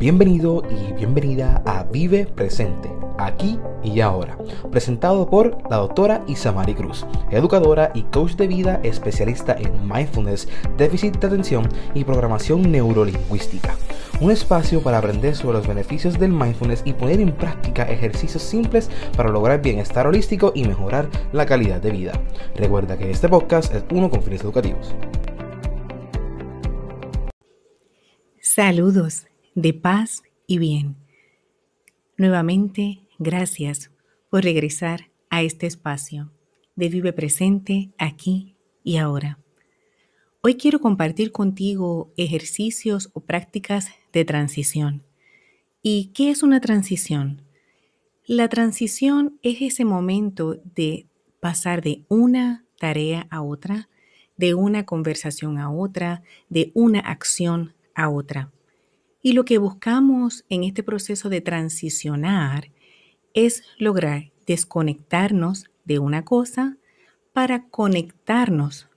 Bienvenido y bienvenida a Vive Presente, aquí y ahora, presentado por la doctora Isamari Cruz, educadora y coach de vida especialista en mindfulness, déficit de atención y programación neurolingüística. Un espacio para aprender sobre los beneficios del mindfulness y poner en práctica ejercicios simples para lograr bienestar holístico y mejorar la calidad de vida. Recuerda que este podcast es uno con fines educativos. Saludos de paz y bien. Nuevamente, gracias por regresar a este espacio de Vive Presente aquí y ahora. Hoy quiero compartir contigo ejercicios o prácticas de transición. ¿Y qué es una transición? La transición es ese momento de pasar de una tarea a otra, de una conversación a otra, de una acción a otra. Y lo que buscamos en este proceso de transicionar es lograr desconectarnos de una cosa para conectarnos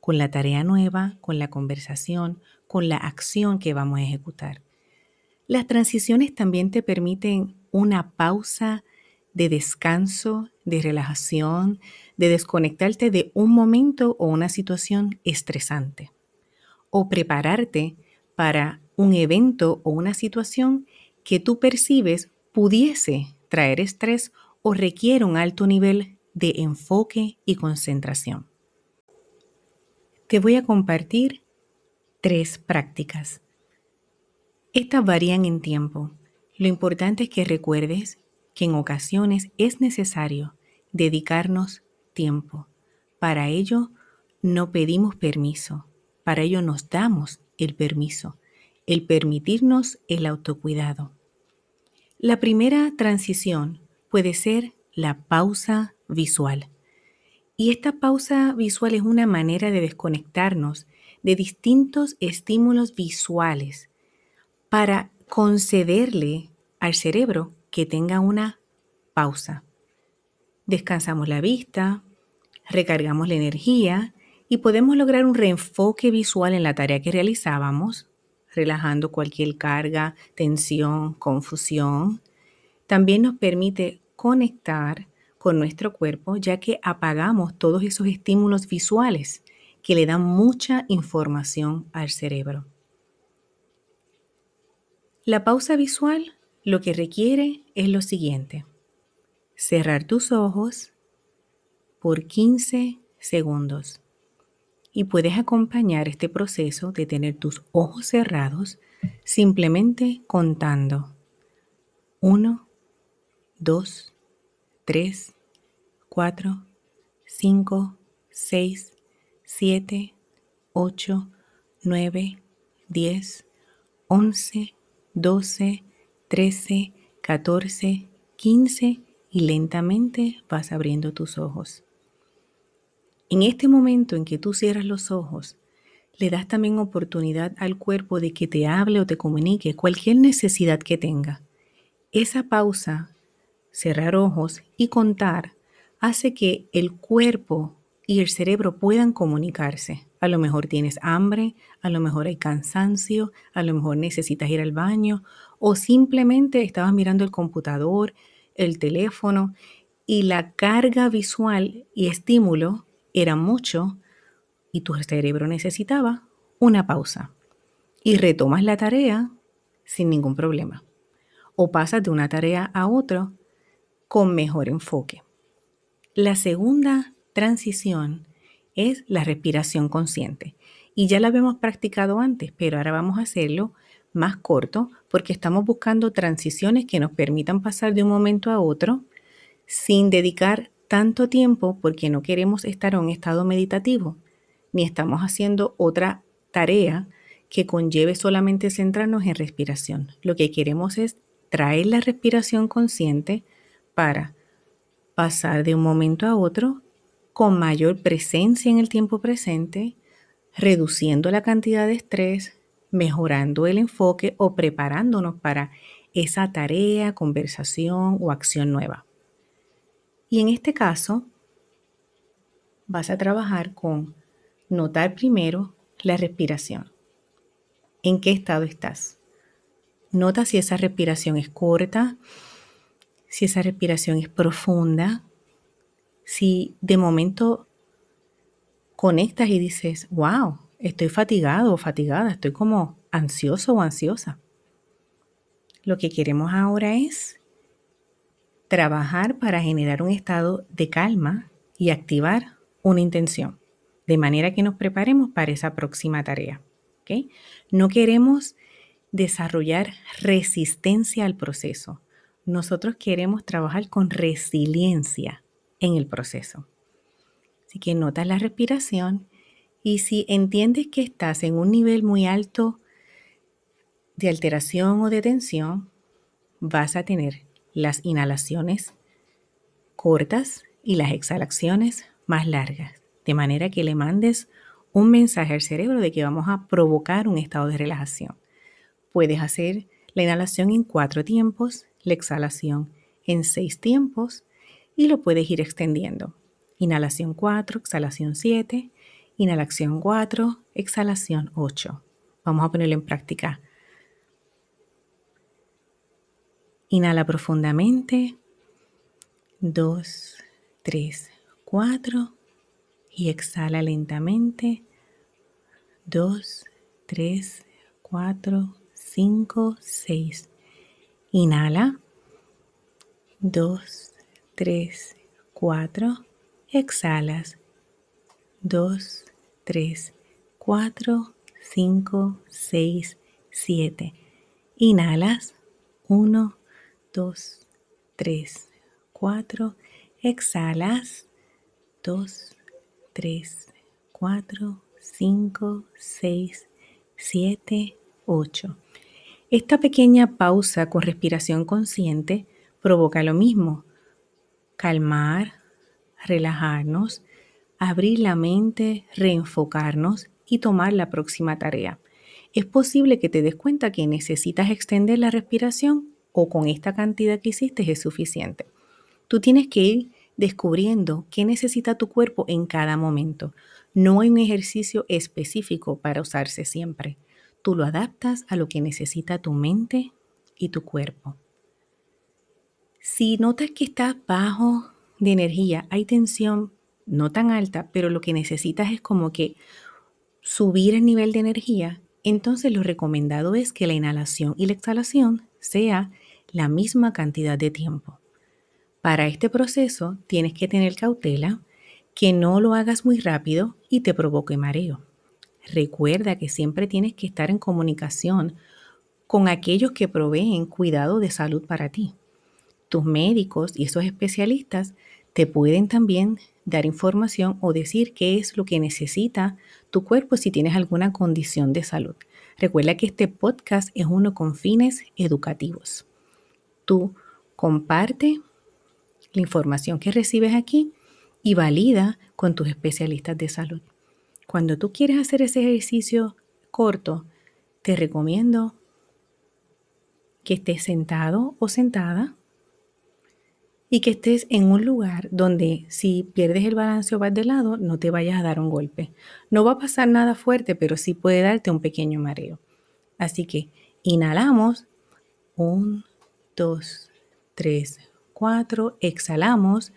con la tarea nueva, con la conversación, con la acción que vamos a ejecutar. Las transiciones también te permiten una pausa de descanso, de relajación, de desconectarte de un momento o una situación estresante o prepararte para un evento o una situación que tú percibes pudiese traer estrés o requiere un alto nivel de enfoque y concentración. Te voy a compartir tres prácticas. Estas varían en tiempo. Lo importante es que recuerdes que en ocasiones es necesario dedicarnos tiempo. Para ello no pedimos permiso, para ello nos damos el permiso el permitirnos el autocuidado. La primera transición puede ser la pausa visual. Y esta pausa visual es una manera de desconectarnos de distintos estímulos visuales para concederle al cerebro que tenga una pausa. Descansamos la vista, recargamos la energía y podemos lograr un reenfoque visual en la tarea que realizábamos relajando cualquier carga, tensión, confusión. También nos permite conectar con nuestro cuerpo ya que apagamos todos esos estímulos visuales que le dan mucha información al cerebro. La pausa visual lo que requiere es lo siguiente. Cerrar tus ojos por 15 segundos y puedes acompañar este proceso de tener tus ojos cerrados simplemente contando 1, 2, 3, 4, 5, 6, 7, 8, 9, 10, 11, 12, 13, 14, 15 y lentamente vas abriendo tus ojos. En este momento en que tú cierras los ojos, le das también oportunidad al cuerpo de que te hable o te comunique cualquier necesidad que tenga. Esa pausa, cerrar ojos y contar, hace que el cuerpo y el cerebro puedan comunicarse. A lo mejor tienes hambre, a lo mejor hay cansancio, a lo mejor necesitas ir al baño o simplemente estabas mirando el computador, el teléfono y la carga visual y estímulo era mucho y tu cerebro necesitaba una pausa. Y retomas la tarea sin ningún problema. O pasas de una tarea a otra con mejor enfoque. La segunda transición es la respiración consciente. Y ya la habíamos practicado antes, pero ahora vamos a hacerlo más corto porque estamos buscando transiciones que nos permitan pasar de un momento a otro sin dedicar tanto tiempo porque no queremos estar en un estado meditativo, ni estamos haciendo otra tarea que conlleve solamente centrarnos en respiración. Lo que queremos es traer la respiración consciente para pasar de un momento a otro con mayor presencia en el tiempo presente, reduciendo la cantidad de estrés, mejorando el enfoque o preparándonos para esa tarea, conversación o acción nueva. Y en este caso, vas a trabajar con notar primero la respiración. ¿En qué estado estás? Nota si esa respiración es corta, si esa respiración es profunda, si de momento conectas y dices, wow, estoy fatigado o fatigada, estoy como ansioso o ansiosa. Lo que queremos ahora es trabajar para generar un estado de calma y activar una intención, de manera que nos preparemos para esa próxima tarea. No queremos desarrollar resistencia al proceso. Nosotros queremos trabajar con resiliencia en el proceso. Así que notas la respiración y si entiendes que estás en un nivel muy alto de alteración o de tensión, vas a tener las inhalaciones cortas y las exhalaciones más largas, de manera que le mandes un mensaje al cerebro de que vamos a provocar un estado de relajación. Puedes hacer la inhalación en cuatro tiempos, la exhalación en seis tiempos y lo puedes ir extendiendo. Inhalación 4, exhalación 7, inhalación 4, exhalación 8. Vamos a ponerlo en práctica. Inhala profundamente. 2, 3, 4. Y exhala lentamente. 2, 3, 4, 5, 6. Inhala. 2, 3, 4 exhalas 2, 3, 4, 5, 6, 7. Inhalas 1, 2, 3, 4. Exhalas 2, 3, 4, 5, 6, 7, 8. Esta pequeña pausa con respiración consciente provoca lo mismo. Calmar, relajarnos, abrir la mente, reenfocarnos y tomar la próxima tarea. Es posible que te des cuenta que necesitas extender la respiración o con esta cantidad que hiciste es suficiente. Tú tienes que ir descubriendo qué necesita tu cuerpo en cada momento. No hay un ejercicio específico para usarse siempre. Tú lo adaptas a lo que necesita tu mente y tu cuerpo. Si notas que estás bajo de energía, hay tensión no tan alta, pero lo que necesitas es como que subir el nivel de energía, entonces lo recomendado es que la inhalación y la exhalación sea la misma cantidad de tiempo. Para este proceso tienes que tener cautela, que no lo hagas muy rápido y te provoque mareo. Recuerda que siempre tienes que estar en comunicación con aquellos que proveen cuidado de salud para ti. Tus médicos y esos especialistas te pueden también dar información o decir qué es lo que necesita tu cuerpo si tienes alguna condición de salud. Recuerda que este podcast es uno con fines educativos. Tú comparte la información que recibes aquí y valida con tus especialistas de salud. Cuando tú quieres hacer ese ejercicio corto, te recomiendo que estés sentado o sentada y que estés en un lugar donde si pierdes el balance o vas de lado, no te vayas a dar un golpe. No va a pasar nada fuerte, pero sí puede darte un pequeño mareo. Así que inhalamos. 1, 2, 3, 4. Exhalamos.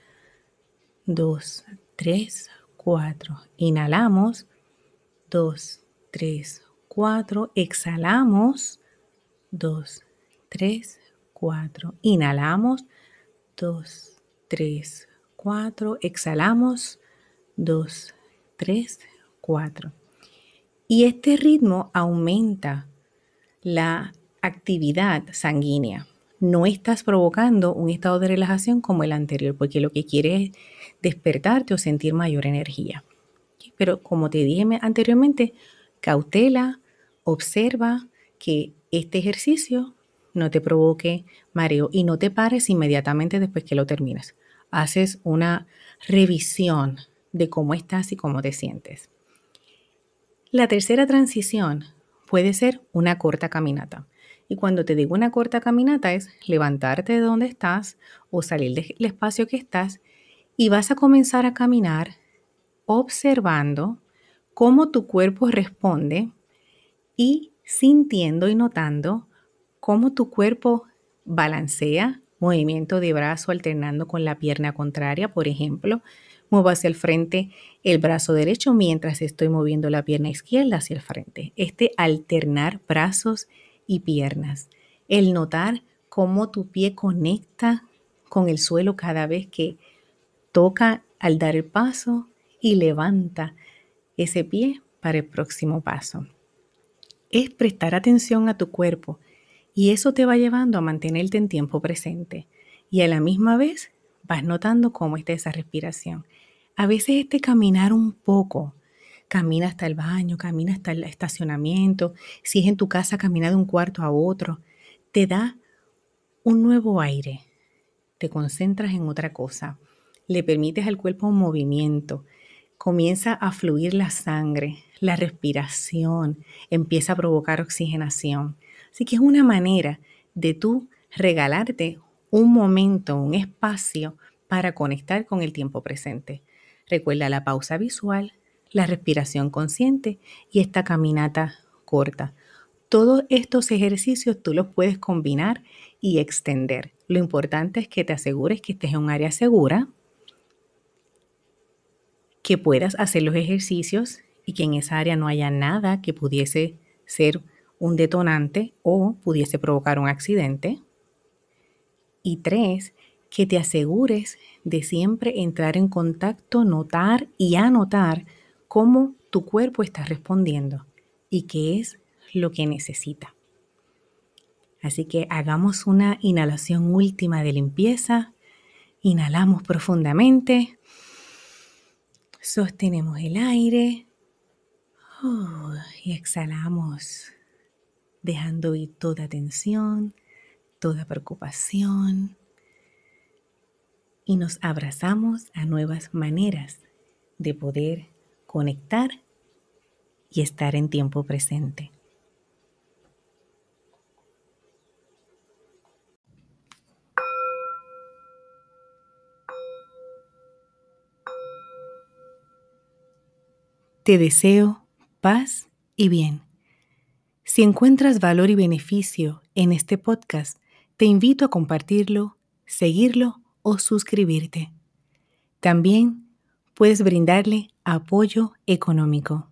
2, 3, 4. Inhalamos. 2, 3, 4. Exhalamos. 2, 3, 4. Inhalamos. 2, 3, 4. Exhalamos. 2, 3, 4. Y este ritmo aumenta la actividad sanguínea. No estás provocando un estado de relajación como el anterior, porque lo que quiere es despertarte o sentir mayor energía. Pero como te dije anteriormente, cautela, observa que este ejercicio no te provoque mareo y no te pares inmediatamente después que lo termines. Haces una revisión de cómo estás y cómo te sientes. La tercera transición puede ser una corta caminata. Y cuando te digo una corta caminata es levantarte de donde estás o salir del espacio que estás y vas a comenzar a caminar observando cómo tu cuerpo responde y sintiendo y notando cómo tu cuerpo balancea movimiento de brazo alternando con la pierna contraria, por ejemplo. Muevo hacia el frente el brazo derecho mientras estoy moviendo la pierna izquierda hacia el frente. Este alternar brazos y piernas. El notar cómo tu pie conecta con el suelo cada vez que toca al dar el paso y levanta ese pie para el próximo paso. Es prestar atención a tu cuerpo y eso te va llevando a mantenerte en tiempo presente. Y a la misma vez vas notando cómo está esa respiración. A veces este caminar un poco, camina hasta el baño, camina hasta el estacionamiento, si es en tu casa, camina de un cuarto a otro, te da un nuevo aire, te concentras en otra cosa, le permites al cuerpo un movimiento, comienza a fluir la sangre, la respiración, empieza a provocar oxigenación. Así que es una manera de tú regalarte un momento, un espacio para conectar con el tiempo presente. Recuerda la pausa visual, la respiración consciente y esta caminata corta. Todos estos ejercicios tú los puedes combinar y extender. Lo importante es que te asegures que estés en un área segura, que puedas hacer los ejercicios y que en esa área no haya nada que pudiese ser un detonante o pudiese provocar un accidente. Y tres, que te asegures de siempre entrar en contacto, notar y anotar cómo tu cuerpo está respondiendo y qué es lo que necesita. Así que hagamos una inhalación última de limpieza. Inhalamos profundamente. Sostenemos el aire. Oh, y exhalamos dejando ir toda tensión, toda preocupación y nos abrazamos a nuevas maneras de poder conectar y estar en tiempo presente. Te deseo paz y bien. Si encuentras valor y beneficio en este podcast, te invito a compartirlo, seguirlo o suscribirte. También puedes brindarle apoyo económico.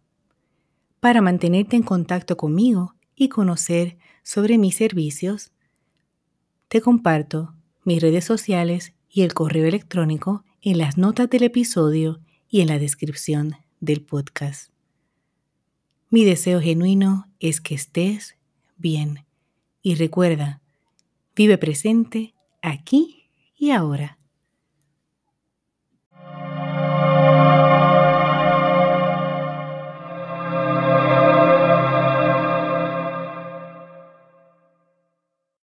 Para mantenerte en contacto conmigo y conocer sobre mis servicios, te comparto mis redes sociales y el correo electrónico en las notas del episodio y en la descripción del podcast. Mi deseo genuino es que estés bien y recuerda, vive presente aquí y ahora.